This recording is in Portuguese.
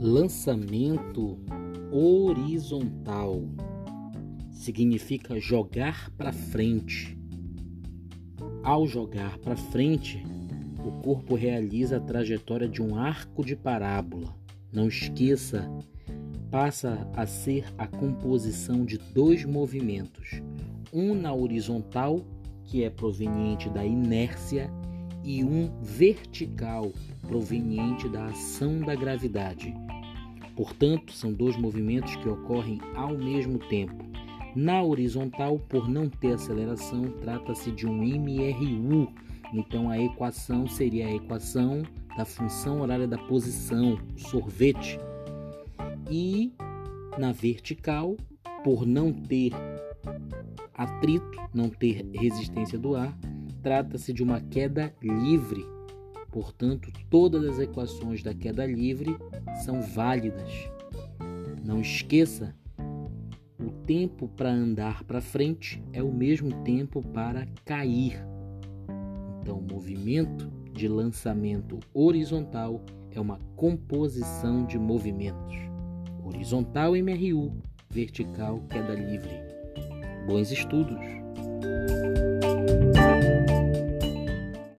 Lançamento horizontal significa jogar para frente. Ao jogar para frente, o corpo realiza a trajetória de um arco de parábola. Não esqueça, passa a ser a composição de dois movimentos, um na horizontal, que é proveniente da inércia, e um vertical, proveniente da ação da gravidade. Portanto, são dois movimentos que ocorrem ao mesmo tempo. Na horizontal, por não ter aceleração, trata-se de um MRU. Então a equação seria a equação da função horária da posição, sorvete. E na vertical, por não ter atrito, não ter resistência do ar, trata-se de uma queda livre. Portanto, todas as equações da queda livre são válidas. Não esqueça, o tempo para andar para frente é o mesmo tempo para cair. Então, o movimento de lançamento horizontal é uma composição de movimentos. Horizontal MRU, vertical queda livre. Bons estudos!